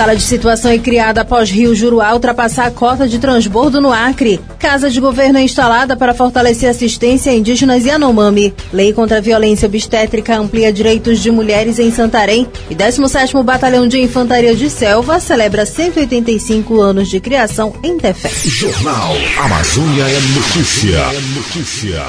Sala de situação é criada após Rio Juruá ultrapassar a cota de transbordo no Acre. Casa de governo é instalada para fortalecer assistência a indígenas e Anomami. Lei contra a violência obstétrica amplia direitos de mulheres em Santarém. E 17º Batalhão de Infantaria de Selva celebra 185 anos de criação em Tefé. Jornal Amazônia é notícia. É notícia.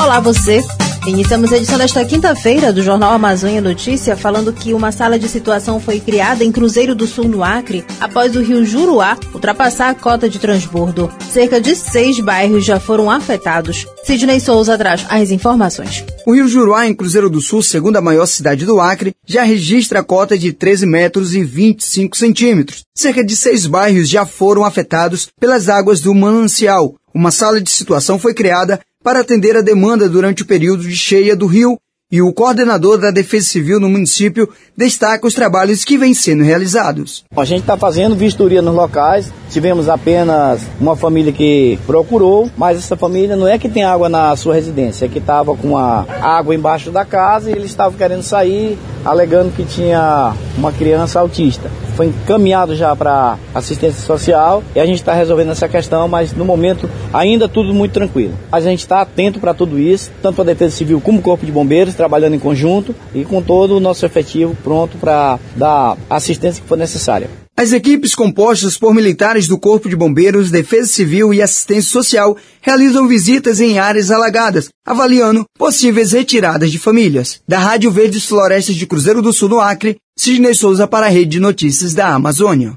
Olá você. Iniciamos a edição desta quinta-feira do Jornal Amazônia Notícia falando que uma sala de situação foi criada em Cruzeiro do Sul, no Acre, após o rio Juruá ultrapassar a cota de transbordo. Cerca de seis bairros já foram afetados. Sidney Souza traz as informações. O rio Juruá, em Cruzeiro do Sul, segunda maior cidade do Acre, já registra a cota de 13 metros e 25 centímetros. Cerca de seis bairros já foram afetados pelas águas do manancial. Uma sala de situação foi criada para atender a demanda durante o período de cheia do rio e o coordenador da Defesa Civil no município destaca os trabalhos que vêm sendo realizados. A gente está fazendo vistoria nos locais, tivemos apenas uma família que procurou, mas essa família não é que tem água na sua residência, é que estava com a água embaixo da casa e eles estavam querendo sair, alegando que tinha uma criança autista. Foi encaminhado já para assistência social e a gente está resolvendo essa questão, mas no momento ainda tudo muito tranquilo. A gente está atento para tudo isso, tanto a Defesa Civil como o Corpo de Bombeiros, trabalhando em conjunto e com todo o nosso efetivo pronto para dar a assistência que for necessária. As equipes compostas por militares do Corpo de Bombeiros, Defesa Civil e Assistência Social realizam visitas em áreas alagadas, avaliando possíveis retiradas de famílias. Da Rádio Verdes Florestas de Cruzeiro do Sul, no Acre, Sidney Souza para a Rede de Notícias da Amazônia.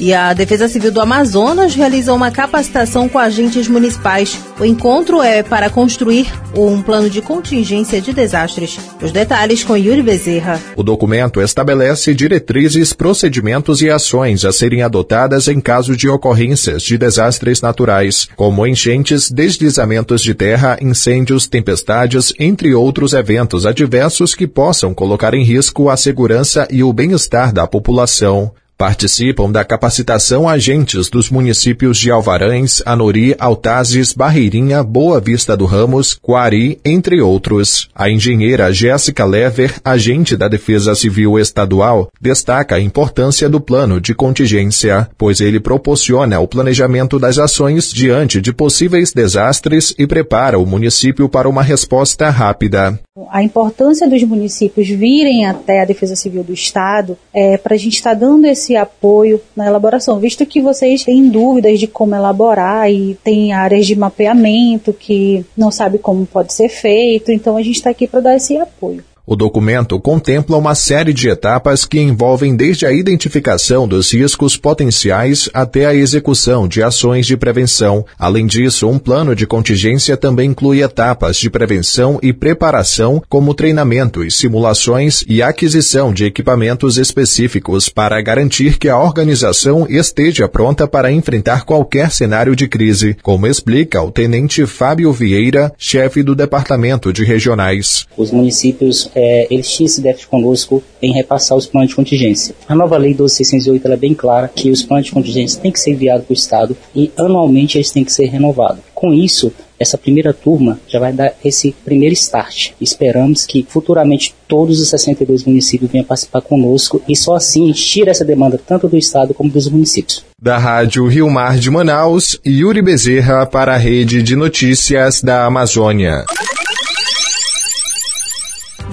E a Defesa Civil do Amazonas realiza uma capacitação com agentes municipais. O encontro é para construir um plano de contingência de desastres. Os detalhes com Yuri Bezerra. O documento estabelece diretrizes, procedimentos e ações a serem adotadas em caso de ocorrências de desastres naturais, como enchentes, deslizamentos de terra, incêndios, tempestades, entre outros eventos adversos que possam colocar em risco a segurança e o bem-estar da população. Participam da capacitação agentes dos municípios de Alvarães, Anori, Altazes, Barreirinha, Boa Vista do Ramos, Quari, entre outros. A engenheira Jéssica Lever, agente da Defesa Civil Estadual, destaca a importância do plano de contingência, pois ele proporciona o planejamento das ações diante de possíveis desastres e prepara o município para uma resposta rápida. A importância dos municípios virem até a Defesa Civil do Estado é para a gente estar tá dando esse esse apoio na elaboração, visto que vocês têm dúvidas de como elaborar e tem áreas de mapeamento que não sabe como pode ser feito, então a gente está aqui para dar esse apoio. O documento contempla uma série de etapas que envolvem desde a identificação dos riscos potenciais até a execução de ações de prevenção. Além disso, um plano de contingência também inclui etapas de prevenção e preparação, como treinamento e simulações e aquisição de equipamentos específicos para garantir que a organização esteja pronta para enfrentar qualquer cenário de crise, como explica o tenente Fábio Vieira, chefe do Departamento de Regionais. Os municípios é, eles tinham esse déficit conosco em repassar os planos de contingência. A nova lei 12608 é bem clara que os planos de contingência têm que ser enviados para o Estado e anualmente eles têm que ser renovados. Com isso, essa primeira turma já vai dar esse primeiro start. Esperamos que futuramente todos os 62 municípios venham participar conosco e só assim tira essa demanda tanto do Estado como dos municípios. Da Rádio Rio Mar de Manaus, Yuri Bezerra para a Rede de Notícias da Amazônia.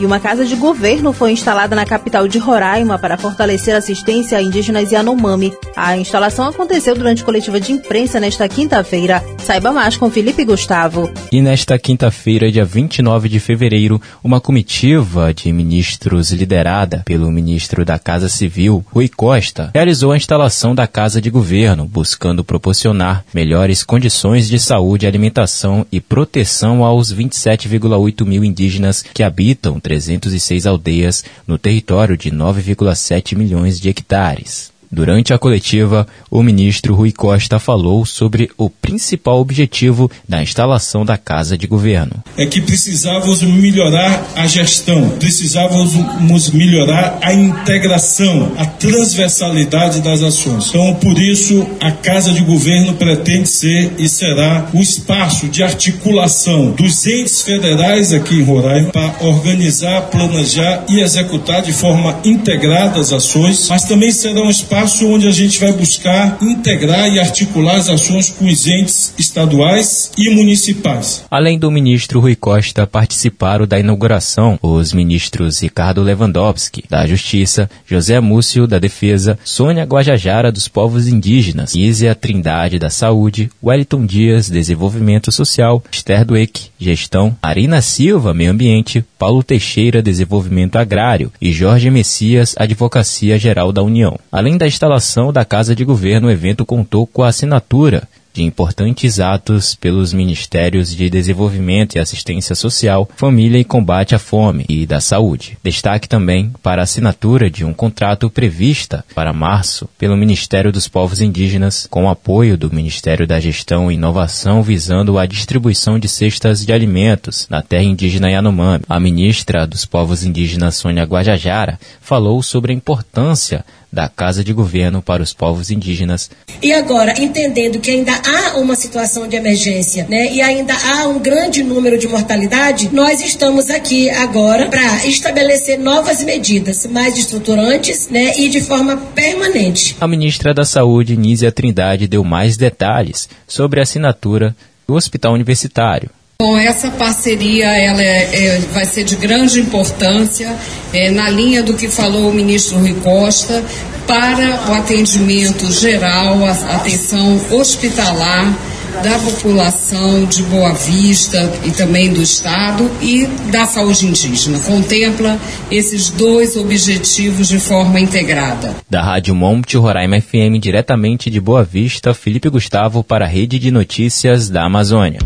E uma casa de governo foi instalada na capital de Roraima para fortalecer a assistência a indígenas Yanomami. A instalação aconteceu durante coletiva de imprensa nesta quinta-feira. Saiba mais com Felipe Gustavo. E nesta quinta-feira, dia 29 de fevereiro, uma comitiva de ministros liderada pelo ministro da Casa Civil, Rui Costa, realizou a instalação da casa de governo, buscando proporcionar melhores condições de saúde, alimentação e proteção aos 27,8 mil indígenas que habitam 306 aldeias no território de 9,7 milhões de hectares. Durante a coletiva, o ministro Rui Costa falou sobre o principal objetivo da instalação da Casa de Governo. É que precisávamos melhorar a gestão, precisávamos melhorar a integração, a transversalidade das ações. Então, por isso, a Casa de Governo pretende ser e será o espaço de articulação dos entes federais aqui em Roraima para organizar, planejar e executar de forma integrada as ações, mas também será um espaço onde a gente vai buscar integrar e articular as ações com os entes estaduais e municipais. Além do ministro Rui Costa, participaram da inauguração os ministros Ricardo Lewandowski, da Justiça, José Múcio, da Defesa, Sônia Guajajara, dos Povos Indígenas, Ísia Trindade, da Saúde, Wellington Dias, Desenvolvimento Social, Esther Dueck, Gestão, Arina Silva, Meio Ambiente, Paulo Teixeira, Desenvolvimento Agrário e Jorge Messias, Advocacia Geral da União. Além da instalação da Casa de Governo, o evento contou com a assinatura de importantes atos pelos Ministérios de Desenvolvimento e Assistência Social, Família e Combate à Fome e da Saúde. Destaque também para a assinatura de um contrato prevista para março pelo Ministério dos Povos Indígenas, com apoio do Ministério da Gestão e Inovação, visando a distribuição de cestas de alimentos na terra indígena Yanomami. A ministra dos Povos Indígenas, Sônia Guajajara, falou sobre a importância da Casa de Governo para os povos indígenas. E agora, entendendo que ainda há uma situação de emergência, né, e ainda há um grande número de mortalidade, nós estamos aqui agora para estabelecer novas medidas mais estruturantes, né, e de forma permanente. A ministra da Saúde, Nízia Trindade, deu mais detalhes sobre a assinatura do Hospital Universitário. Bom, essa parceria ela é, é, vai ser de grande importância é, na linha do que falou o ministro Rui Costa para o atendimento geral, a atenção hospitalar da população de Boa Vista e também do Estado e da saúde indígena. Contempla esses dois objetivos de forma integrada. Da Rádio Monte Roraima FM, diretamente de Boa Vista, Felipe Gustavo para a Rede de Notícias da Amazônia.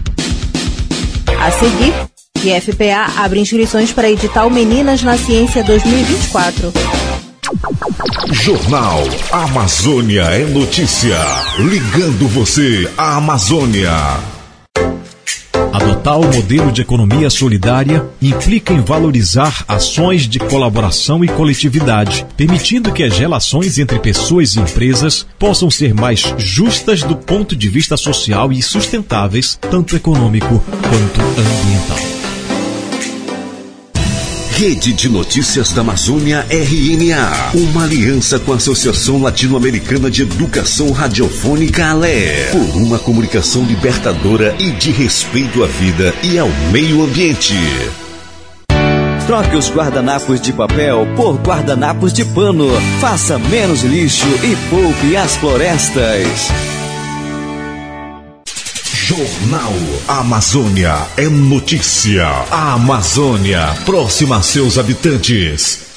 A seguir, FPA abre inscrições para edital Meninas na Ciência 2024. Jornal Amazônia é notícia. Ligando você à Amazônia. Adotar o modelo de economia solidária implica em valorizar ações de colaboração e coletividade, permitindo que as relações entre pessoas e empresas possam ser mais justas do ponto de vista social e sustentáveis, tanto econômico quanto ambiental. Rede de Notícias da Amazônia RNA. Uma aliança com a Associação Latino-Americana de Educação Radiofônica ALE. Por uma comunicação libertadora e de respeito à vida e ao meio ambiente. Troque os guardanapos de papel por guardanapos de pano. Faça menos lixo e poupe as florestas. Jornal Amazônia é notícia. A Amazônia próxima a seus habitantes.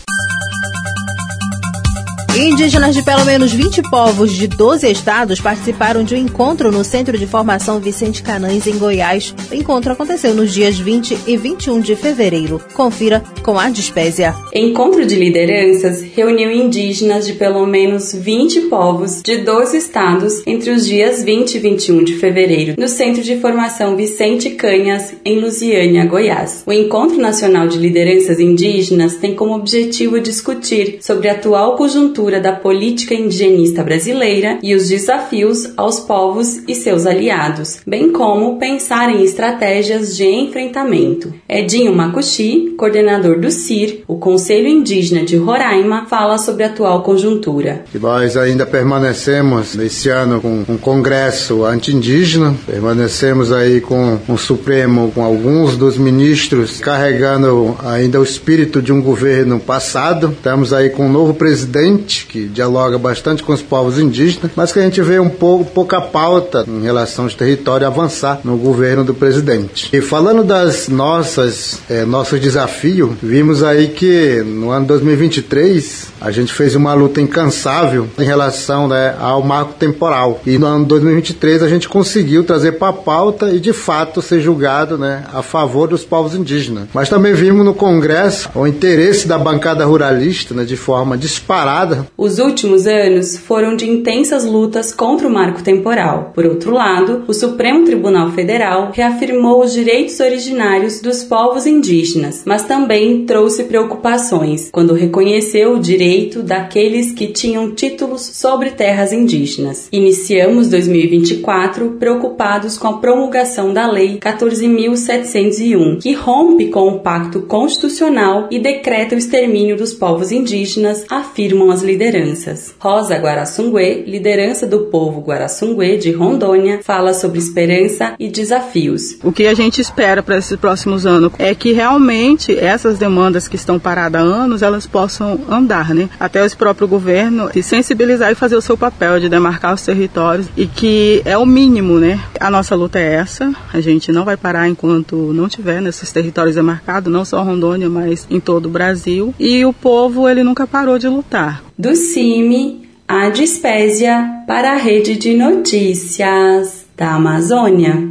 Indígenas de pelo menos 20 povos de 12 estados participaram de um encontro no Centro de Formação Vicente Canães, em Goiás. O encontro aconteceu nos dias 20 e 21 de fevereiro. Confira com a Dispésia. Encontro de lideranças reuniu indígenas de pelo menos 20 povos de 12 estados entre os dias 20 e 21 de fevereiro, no Centro de Formação Vicente Canhas, em Lusiânia, Goiás. O Encontro Nacional de Lideranças Indígenas tem como objetivo discutir sobre a atual conjuntura da política indigenista brasileira e os desafios aos povos e seus aliados, bem como pensar em estratégias de enfrentamento. Edinho Macuxi, coordenador do CIR, o Conselho Indígena de Roraima, fala sobre a atual conjuntura. E nós ainda permanecemos nesse ano com um congresso anti-indígena, permanecemos aí com um Supremo, com alguns dos ministros carregando ainda o espírito de um governo passado. Estamos aí com um novo presidente que dialoga bastante com os povos indígenas, mas que a gente vê um pouco pouca pauta em relação aos territórios avançar no governo do presidente. E falando das nossas é, nossos desafios, vimos aí que no ano 2023 a gente fez uma luta incansável em relação né, ao marco temporal. E no ano 2023 a gente conseguiu trazer para a pauta e de fato ser julgado né, a favor dos povos indígenas. Mas também vimos no Congresso o interesse da bancada ruralista né, de forma disparada Os últimos anos foram de intensas lutas contra o marco temporal. Por outro lado, o Supremo Tribunal Federal reafirmou os direitos originários dos povos indígenas, mas também trouxe preocupações quando reconheceu o direito daqueles que tinham títulos sobre terras indígenas. Iniciamos 2024 preocupados com a promulgação da Lei 14.701, que rompe com o Pacto Constitucional e decreta o extermínio dos povos indígenas, afirmam as lideranças. Rosa Guaraçungue, liderança do povo Guaraçungue de Rondônia, fala sobre esperança e desafios. O que a gente espera para esses próximos anos é que realmente essas demandas que estão paradas há anos, elas possam andar, né? Até o próprio governo se sensibilizar e fazer o seu papel de demarcar os territórios e que é o mínimo, né? A nossa luta é essa, a gente não vai parar enquanto não tiver nesses territórios demarcados, não só Rondônia, mas em todo o Brasil. E o povo, ele nunca parou de lutar. Do CIMI, a Dispésia para a Rede de Notícias da Amazônia.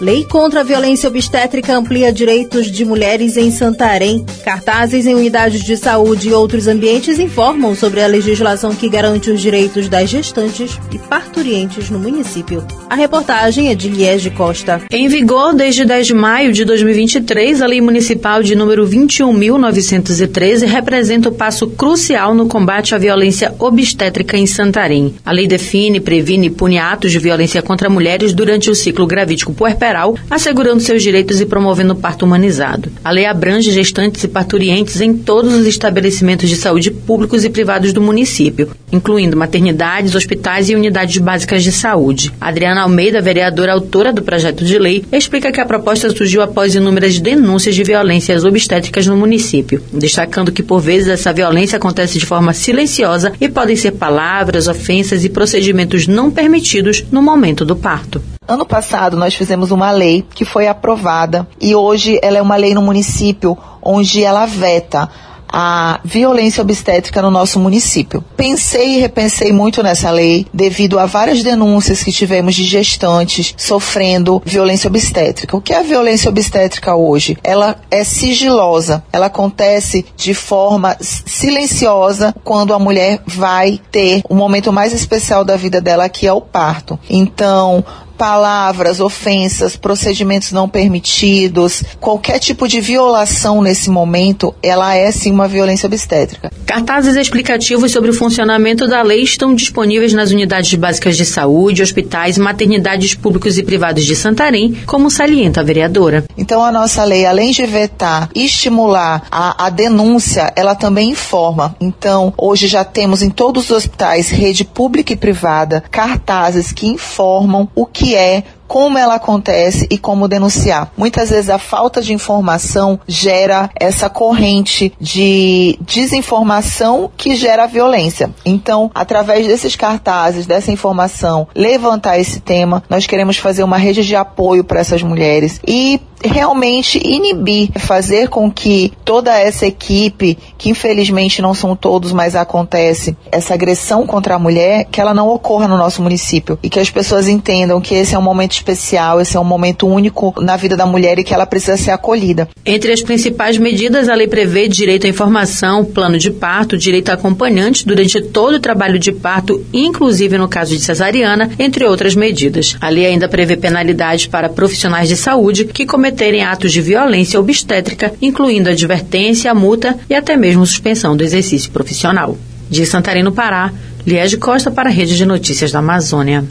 Lei contra a violência obstétrica amplia direitos de mulheres em Santarém. Cartazes em unidades de saúde e outros ambientes informam sobre a legislação que garante os direitos das gestantes e parturientes no município. A reportagem é de Liege Costa. Em vigor desde 10 de maio de 2023, a Lei Municipal de número 21.913 representa o passo crucial no combate à violência obstétrica em Santarém. A lei define, previne e pune atos de violência contra mulheres durante o ciclo gravídico puerperal assegurando seus direitos e promovendo o parto humanizado. A lei abrange gestantes e parturientes em todos os estabelecimentos de saúde públicos e privados do município, incluindo maternidades, hospitais e unidades básicas de saúde. Adriana Almeida, vereadora autora do projeto de lei, explica que a proposta surgiu após inúmeras denúncias de violências obstétricas no município, destacando que por vezes essa violência acontece de forma silenciosa e podem ser palavras, ofensas e procedimentos não permitidos no momento do parto. Ano passado nós fizemos uma lei que foi aprovada e hoje ela é uma lei no município onde ela veta a violência obstétrica no nosso município. Pensei e repensei muito nessa lei devido a várias denúncias que tivemos de gestantes sofrendo violência obstétrica. O que é a violência obstétrica hoje? Ela é sigilosa, ela acontece de forma silenciosa quando a mulher vai ter o momento mais especial da vida dela, que é o parto. Então, palavras, ofensas, procedimentos não permitidos, qualquer tipo de violação nesse momento, ela é sim uma violência obstétrica. Cartazes explicativos sobre o funcionamento da lei estão disponíveis nas unidades básicas de saúde, hospitais, maternidades públicos e privados de Santarém, como salienta a vereadora. Então a nossa lei, além de vetar e estimular a, a denúncia, ela também informa. Então, hoje já temos em todos os hospitais, rede pública e privada, cartazes que informam o que é como ela acontece e como denunciar. Muitas vezes a falta de informação gera essa corrente de desinformação que gera violência. Então, através desses cartazes, dessa informação, levantar esse tema, nós queremos fazer uma rede de apoio para essas mulheres e realmente inibir, fazer com que toda essa equipe, que infelizmente não são todos, mas acontece, essa agressão contra a mulher, que ela não ocorra no nosso município e que as pessoas entendam que esse é um momento especial, esse é um momento único na vida da mulher e que ela precisa ser acolhida. Entre as principais medidas, a lei prevê direito à informação, plano de parto, direito a acompanhante durante todo o trabalho de parto, inclusive no caso de cesariana, entre outras medidas. A lei ainda prevê penalidades para profissionais de saúde que cometerem atos de violência obstétrica, incluindo advertência, multa e até mesmo suspensão do exercício profissional. De Santarém, no Pará, Liege Costa para a Rede de Notícias da Amazônia.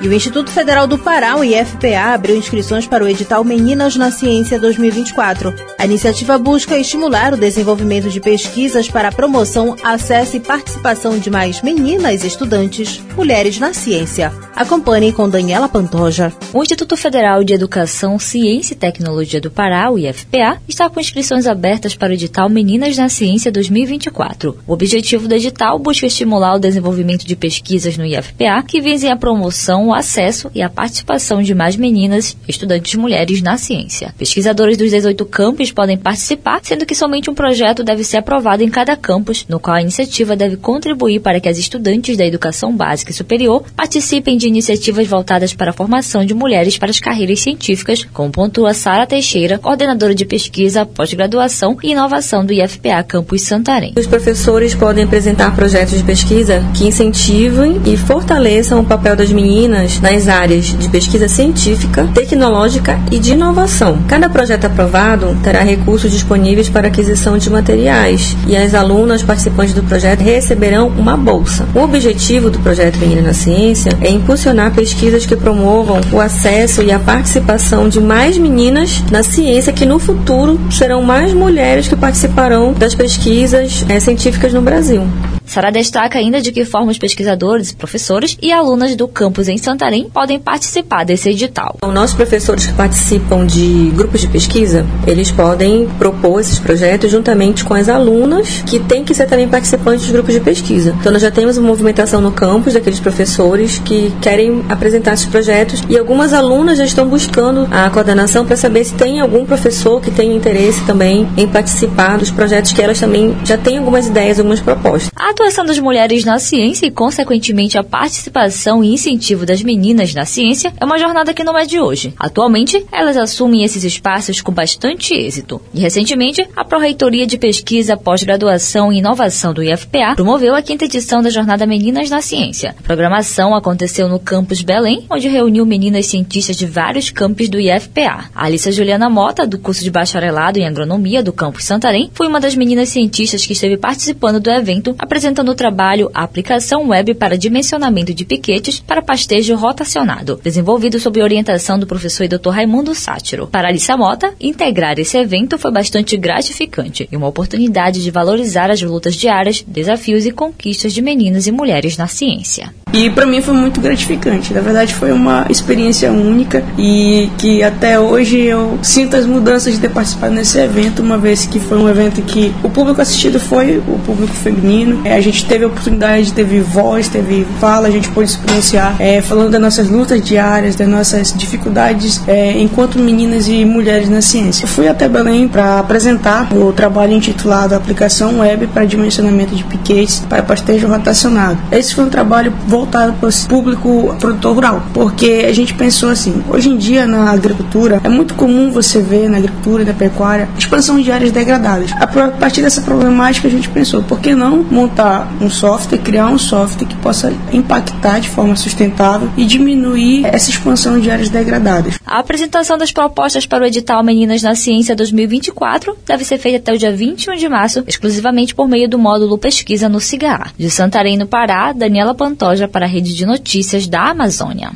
E o Instituto Federal do Pará, o IFPA, abriu inscrições para o edital Meninas na Ciência 2024. A iniciativa busca estimular o desenvolvimento de pesquisas para a promoção, acesso e participação de mais meninas estudantes, mulheres na ciência. Acompanhe com Daniela Pantoja. O Instituto Federal de Educação, Ciência e Tecnologia do Pará, o IFPA, está com inscrições abertas para o edital Meninas na Ciência 2024. O objetivo do edital busca estimular o desenvolvimento de pesquisas no IFPA que visem a promoção, o acesso e a participação de mais meninas, estudantes mulheres na ciência. Pesquisadores dos 18 campos podem participar, sendo que somente um projeto deve ser aprovado em cada campus, no qual a iniciativa deve contribuir para que as estudantes da educação básica e superior participem de iniciativas voltadas para a formação de mulheres para as carreiras científicas, como pontua Sara Teixeira, coordenadora de pesquisa, pós-graduação e inovação do IFPA Campus Santarém. Os professores podem apresentar projetos de pesquisa que incentivem e fortaleçam o papel das meninas nas áreas de pesquisa científica, tecnológica e de inovação. Cada projeto aprovado terá recursos disponíveis para aquisição de materiais e as alunas participantes do projeto receberão uma bolsa. O objetivo do projeto Menina na Ciência é impulsionar pesquisas que promovam o acesso e a participação de mais meninas na ciência que no futuro serão mais mulheres que participarão das pesquisas é, científicas no Brasil. Sara destaca ainda de que forma os pesquisadores, professores e alunas do campus em Santarém podem participar desse edital. Os nossos professores que participam de grupos de pesquisa, eles podem propor esses projetos juntamente com as alunas que têm que ser também participantes dos grupos de pesquisa. Então nós já temos uma movimentação no campus daqueles professores que querem apresentar esses projetos e algumas alunas já estão buscando a coordenação para saber se tem algum professor que tem interesse também em participar dos projetos que elas também já têm algumas ideias, algumas propostas. A atuação das mulheres na ciência e, consequentemente, a participação e incentivo das meninas na ciência é uma jornada que não é de hoje. Atualmente, elas assumem esses espaços com bastante êxito. E, recentemente, a Pró-Reitoria de Pesquisa, Pós-Graduação e Inovação do IFPA promoveu a quinta edição da Jornada Meninas na Ciência. A programação aconteceu no campus Belém, onde reuniu meninas cientistas de vários campos do IFPA. A Alissa Juliana Mota, do curso de bacharelado em agronomia do campus Santarém, foi uma das meninas cientistas que esteve participando do evento, apresentando apresentando o trabalho a aplicação web para dimensionamento de piquetes para pastejo rotacionado, desenvolvido sob orientação do professor e Dr. Raimundo Sátiro. Para Alissa Mota, integrar esse evento foi bastante gratificante e uma oportunidade de valorizar as lutas diárias, desafios e conquistas de meninas e mulheres na ciência. E para mim foi muito gratificante. Na verdade, foi uma experiência única e que até hoje eu sinto as mudanças de ter participado nesse evento, uma vez que foi um evento que o público assistido foi o público feminino. É, a gente teve a oportunidade, teve voz, teve fala, a gente pôde se pronunciar é, falando das nossas lutas diárias, das nossas dificuldades é, enquanto meninas e mulheres na ciência. Eu fui até Belém para apresentar o trabalho intitulado Aplicação Web para Dimensionamento de Piquetes para Pastejo Rotacionado. Esse foi um trabalho voltado para o público produtor rural, porque a gente pensou assim, hoje em dia na agricultura é muito comum você ver na agricultura e na pecuária expansão de áreas degradadas. A partir dessa problemática a gente pensou, por que não montar um software, criar um software que possa impactar de forma sustentável e diminuir essa expansão de áreas degradadas. A apresentação das propostas para o edital Meninas na Ciência 2024 deve ser feita até o dia 21 de março, exclusivamente por meio do módulo Pesquisa no CIGA. De Santarém, no Pará, Daniela Pantoja para a Rede de Notícias da Amazônia.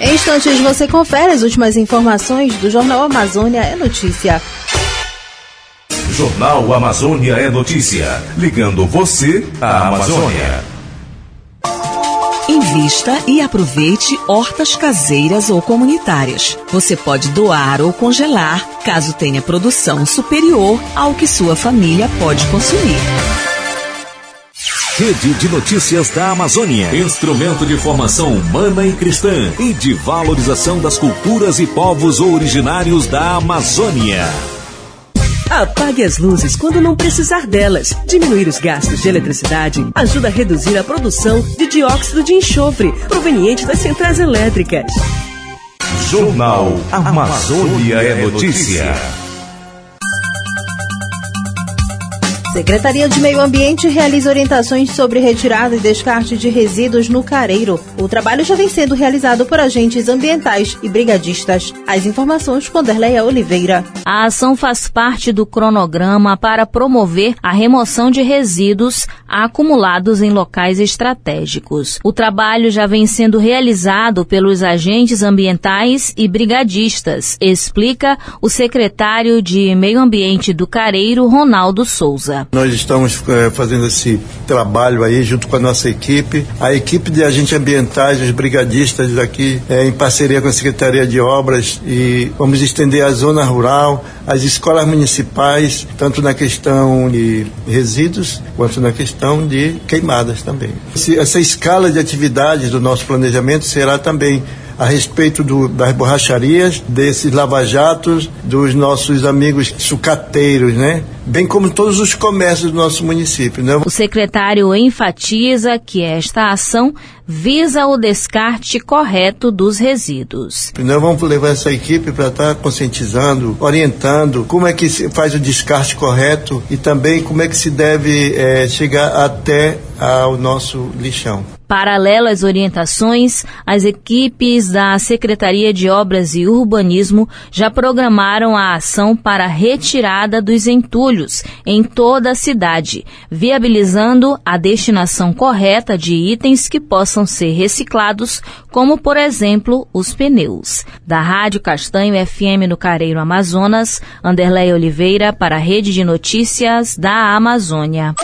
Em instantes você confere as últimas informações do Jornal Amazônia é Notícia. Jornal Amazônia é notícia, ligando você à Amazônia. Invista e aproveite hortas caseiras ou comunitárias. Você pode doar ou congelar, caso tenha produção superior ao que sua família pode consumir. Rede de Notícias da Amazônia. Instrumento de formação humana e cristã e de valorização das culturas e povos originários da Amazônia. Apague as luzes quando não precisar delas. Diminuir os gastos de eletricidade ajuda a reduzir a produção de dióxido de enxofre proveniente das centrais elétricas. Jornal Amazônia é Notícia. Secretaria de Meio Ambiente realiza orientações sobre retirada e descarte de resíduos no Careiro. O trabalho já vem sendo realizado por agentes ambientais e brigadistas. As informações com Derleia Oliveira. A ação faz parte do cronograma para promover a remoção de resíduos acumulados em locais estratégicos. O trabalho já vem sendo realizado pelos agentes ambientais e brigadistas, explica o secretário de Meio Ambiente do Careiro, Ronaldo Souza. Nós estamos é, fazendo esse trabalho aí junto com a nossa equipe, a equipe de agentes ambientais, os brigadistas aqui, é, em parceria com a Secretaria de Obras e vamos estender a zona rural, as escolas municipais, tanto na questão de resíduos quanto na questão de queimadas também. Essa escala de atividades do nosso planejamento será também a respeito do, das borracharias, desses lava-jatos, dos nossos amigos sucateiros, né? Bem como todos os comércios do nosso município. Né? O secretário enfatiza que esta ação visa o descarte correto dos resíduos. Nós vamos levar essa equipe para estar conscientizando, orientando como é que se faz o descarte correto e também como é que se deve é, chegar até ao nosso lixão. Paralelo às orientações, as equipes da Secretaria de Obras e Urbanismo já programaram a ação para a retirada dos entulhos em toda a cidade, viabilizando a destinação correta de itens que possam ser reciclados, como por exemplo os pneus. Da Rádio Castanho FM no Careiro Amazonas, Anderlei Oliveira para a Rede de Notícias da Amazônia.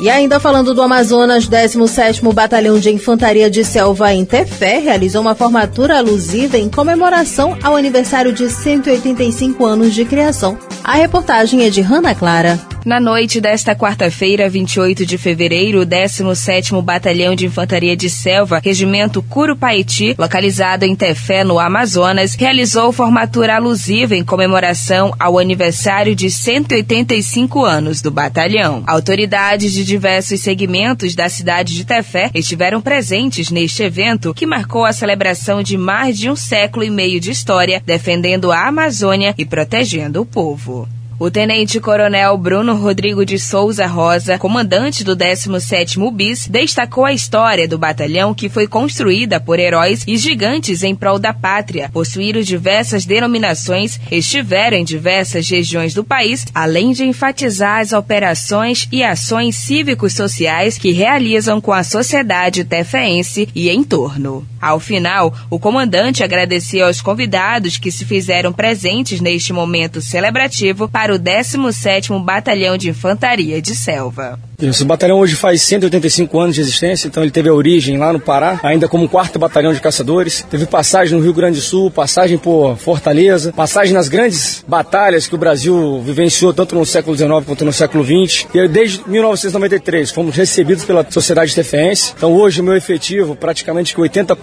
E ainda falando do Amazonas, 17º Batalhão de Infantaria de Selva em Tefé realizou uma formatura alusiva em comemoração ao aniversário de 185 anos de criação. A reportagem é de Hanna Clara. Na noite desta quarta-feira, 28 de fevereiro, o 17º Batalhão de Infantaria de Selva, Regimento Curupaiti, localizado em Tefé, no Amazonas, realizou formatura alusiva em comemoração ao aniversário de 185 anos do batalhão. Autoridades de diversos segmentos da cidade de Tefé estiveram presentes neste evento que marcou a celebração de mais de um século e meio de história, defendendo a Amazônia e protegendo o povo. O tenente-coronel Bruno Rodrigo de Souza Rosa, comandante do 17º BIS, destacou a história do batalhão que foi construída por heróis e gigantes em prol da pátria, possuíram diversas denominações, estiveram em diversas regiões do país, além de enfatizar as operações e ações cívicos sociais que realizam com a sociedade tefeense e em torno. Ao final, o comandante agradeceu aos convidados que se fizeram presentes neste momento celebrativo para o 17º Batalhão de Infantaria de Selva. O batalhão hoje faz 185 anos de existência, então ele teve a origem lá no Pará, ainda como quarto batalhão de caçadores. Teve passagem no Rio Grande do Sul, passagem por Fortaleza, passagem nas grandes batalhas que o Brasil vivenciou tanto no século XIX quanto no século XX. E desde 1993 fomos recebidos pela sociedade tefeense. Então hoje o meu efetivo, praticamente 80%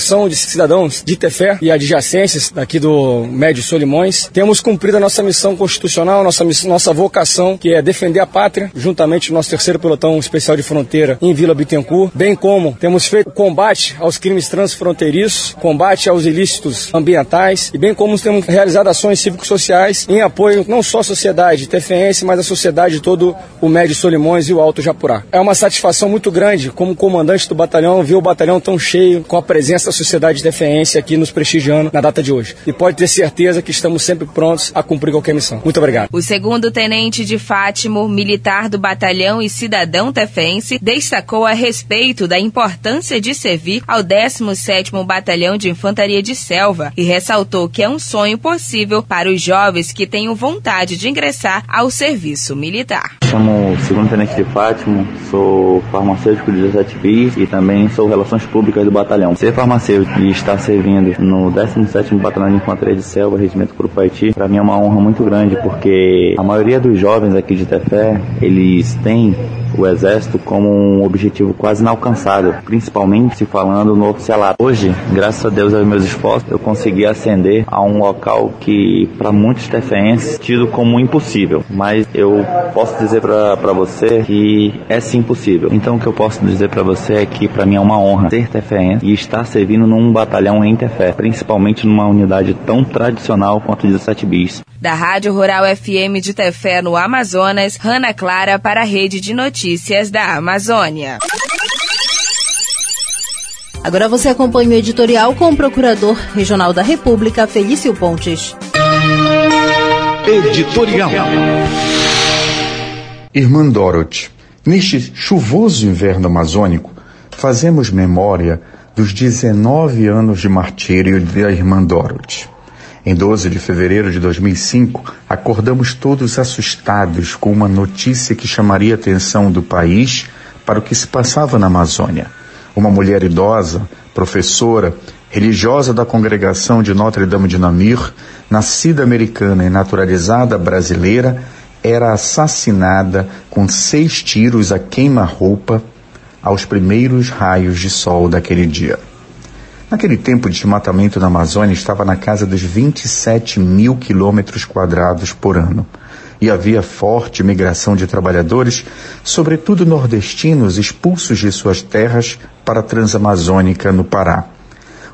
são de cidadãos de Tefé e adjacências daqui do Médio Solimões. Temos cumprido a nossa missão constitucional, nossa, nossa vocação, que é defender a pátria, juntamente nosso terceiro pelotão especial de fronteira em Vila Bittencourt, bem como temos feito combate aos crimes transfronteiriços, combate aos ilícitos ambientais e bem como temos realizado ações cívico-sociais em apoio não só à sociedade tefeense, mas à sociedade de todo o Médio Solimões e o Alto Japurá. É uma satisfação muito grande como comandante do batalhão ver o batalhão tão cheio com a presença da sociedade tefeense aqui nos prestigiando na data de hoje. E pode ter certeza que estamos sempre prontos a cumprir qualquer missão. Muito obrigado. O segundo tenente de Fátimo, militar do batalhão e cidadão tefense, destacou a respeito da importância de servir ao 17º Batalhão de Infantaria de Selva e ressaltou que é um sonho possível para os jovens que tenham vontade de ingressar ao serviço militar. Chamo segundo tenente de Fátimo, sou farmacêutico de 17 bis e também sou relações públicas do batalhão. Ser farmacêutico e estar servindo no 17º Batalhão de Infantaria de Selva, Regimento Curupaiti, para mim é uma honra muito grande porque a maioria dos jovens aqui de Tefé, eles têm o Exército como um objetivo quase inalcançável, principalmente se falando no oficialato. Hoje, graças a Deus aos meus esforços, eu consegui ascender a um local que para muitos tefeenses tido como impossível, mas eu posso dizer para você que é sim possível. Então o que eu posso dizer para você é que para mim é uma honra ser tefeense e estar servindo num batalhão em Tefé, principalmente numa unidade tão tradicional quanto 17 bis. Da Rádio Rural FM de Tefé no Amazonas, Rana Clara para a Rede de Notícias da Amazônia. Agora você acompanha o editorial com o Procurador Regional da República, Felício Pontes. Editorial. Irmã Dorothy, neste chuvoso inverno amazônico, fazemos memória dos 19 anos de martírio da irmã Dorothy. Em 12 de fevereiro de 2005, acordamos todos assustados com uma notícia que chamaria a atenção do país para o que se passava na Amazônia. Uma mulher idosa, professora, religiosa da congregação de Notre-Dame de Namur, nascida americana e naturalizada brasileira, era assassinada com seis tiros a queima-roupa aos primeiros raios de sol daquele dia. Naquele tempo de desmatamento na Amazônia estava na casa dos 27 mil quilômetros quadrados por ano. E havia forte migração de trabalhadores, sobretudo nordestinos, expulsos de suas terras para a Transamazônica, no Pará.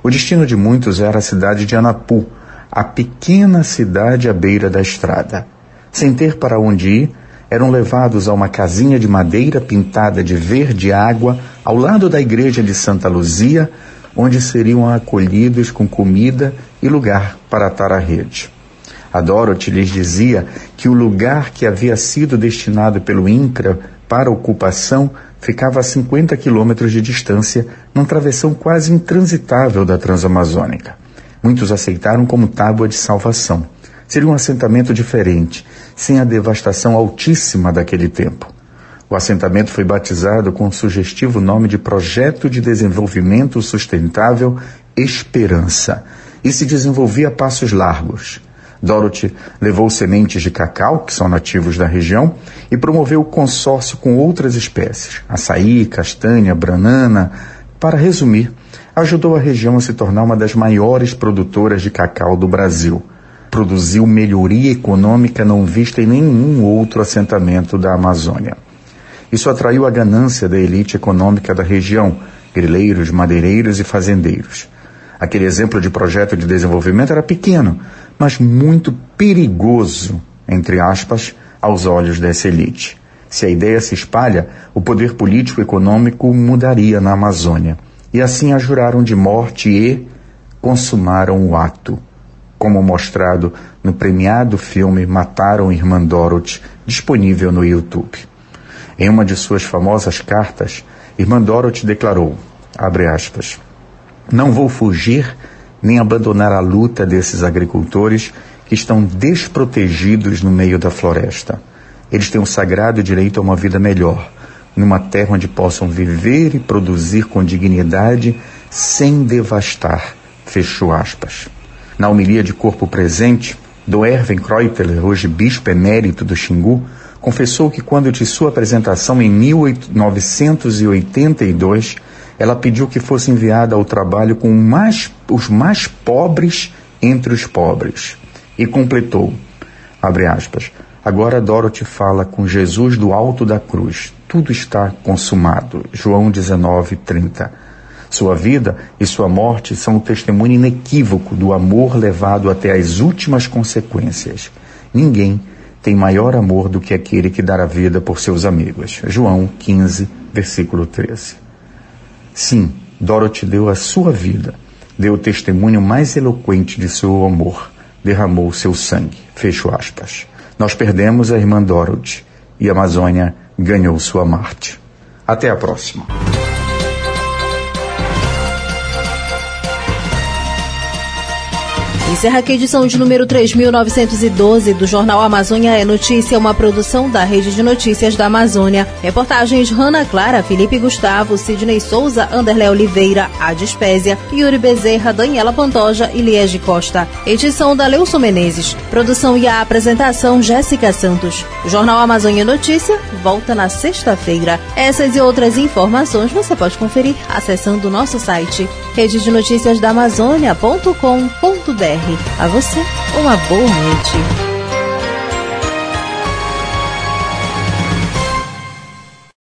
O destino de muitos era a cidade de Anapu, a pequena cidade à beira da estrada. Sem ter para onde ir, eram levados a uma casinha de madeira pintada de verde água ao lado da igreja de Santa Luzia, onde seriam acolhidos com comida e lugar para atar a rede. A Dorothy lhes dizia que o lugar que havia sido destinado pelo INCRA para ocupação ficava a 50 quilômetros de distância, num travessão quase intransitável da Transamazônica. Muitos aceitaram como tábua de salvação. Seria um assentamento diferente, sem a devastação altíssima daquele tempo. O assentamento foi batizado com o sugestivo nome de Projeto de Desenvolvimento Sustentável Esperança e se desenvolvia a passos largos. Dorothy levou sementes de cacau, que são nativos da região, e promoveu consórcio com outras espécies, açaí, castanha, banana. Para resumir, ajudou a região a se tornar uma das maiores produtoras de cacau do Brasil. Produziu melhoria econômica não vista em nenhum outro assentamento da Amazônia. Isso atraiu a ganância da elite econômica da região, grileiros, madeireiros e fazendeiros. Aquele exemplo de projeto de desenvolvimento era pequeno, mas muito perigoso, entre aspas, aos olhos dessa elite. Se a ideia se espalha, o poder político econômico mudaria na Amazônia. E assim a juraram de morte e consumaram o ato, como mostrado no premiado filme Mataram Irmã Dorothy, disponível no YouTube. Em uma de suas famosas cartas, Irmã Dorothy declarou, aspas, não vou fugir nem abandonar a luta desses agricultores que estão desprotegidos no meio da floresta. Eles têm o sagrado direito a uma vida melhor, numa terra onde possam viver e produzir com dignidade sem devastar. Fechou aspas. Na homilia de corpo presente, do Erwin Kreutler, hoje bispo emérito do Xingu, confessou que quando de sua apresentação em 1982, ela pediu que fosse enviada ao trabalho com mais, os mais pobres entre os pobres. E completou, abre aspas, agora Dorothy fala com Jesus do alto da cruz. Tudo está consumado. João 19, 30. Sua vida e sua morte são um testemunho inequívoco do amor levado até as últimas consequências. Ninguém tem maior amor do que aquele que a vida por seus amigos. João 15, versículo 13. Sim, Dorothy deu a sua vida, deu o testemunho mais eloquente de seu amor, derramou seu sangue. Fecho aspas. Nós perdemos a irmã Dorothy e a Amazônia ganhou sua Marte. Até a próxima. Encerra aqui a edição de número 3.912 do Jornal Amazônia é Notícia, uma produção da Rede de Notícias da Amazônia. Reportagens Rana Clara, Felipe Gustavo, Sidney Souza, Anderlé Oliveira, Adispésia, Yuri Bezerra, Daniela Pantoja e Liege Costa. Edição da Leuson Menezes. Produção e a apresentação Jéssica Santos. O Jornal Amazônia Notícia volta na sexta-feira. Essas e outras informações você pode conferir acessando o nosso site rede de notícias da Amazônia.com.br. A você, uma boa noite.